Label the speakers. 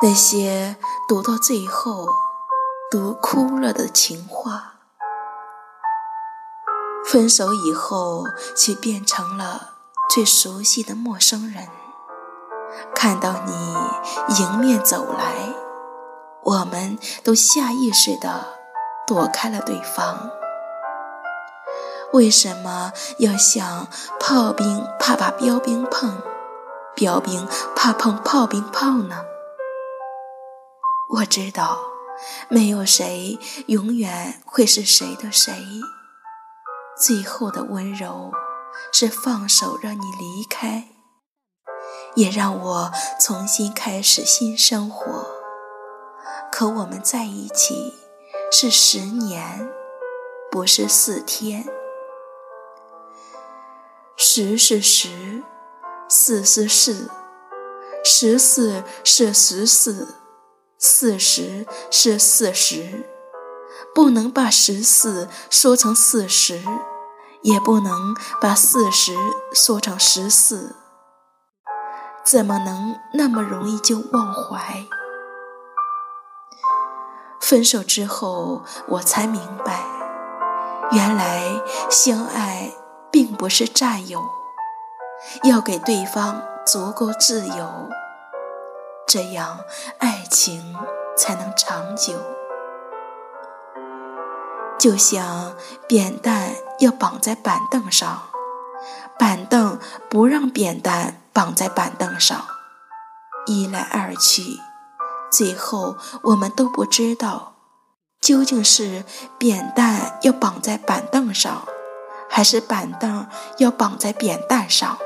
Speaker 1: 那些读到最后读哭了的情话，分手以后却变成了最熟悉的陌生人。看到你迎面走来，我们都下意识地躲开了对方。为什么要像炮兵怕把标兵碰，标兵怕碰炮兵炮呢？我知道，没有谁永远会是谁的谁。最后的温柔是放手让你离开，也让我重新开始新生活。可我们在一起是十年，不是四天。十是十，四是四，十四是十四。四十是四十，不能把十四说成四十，也不能把四十说成十四，怎么能那么容易就忘怀？分手之后，我才明白，原来相爱并不是占有，要给对方足够自由。这样，爱情才能长久。就像扁担要绑在板凳上，板凳不让扁担绑在板凳上，一来二去，最后我们都不知道，究竟是扁担要绑在板凳上，还是板凳要绑在扁担上。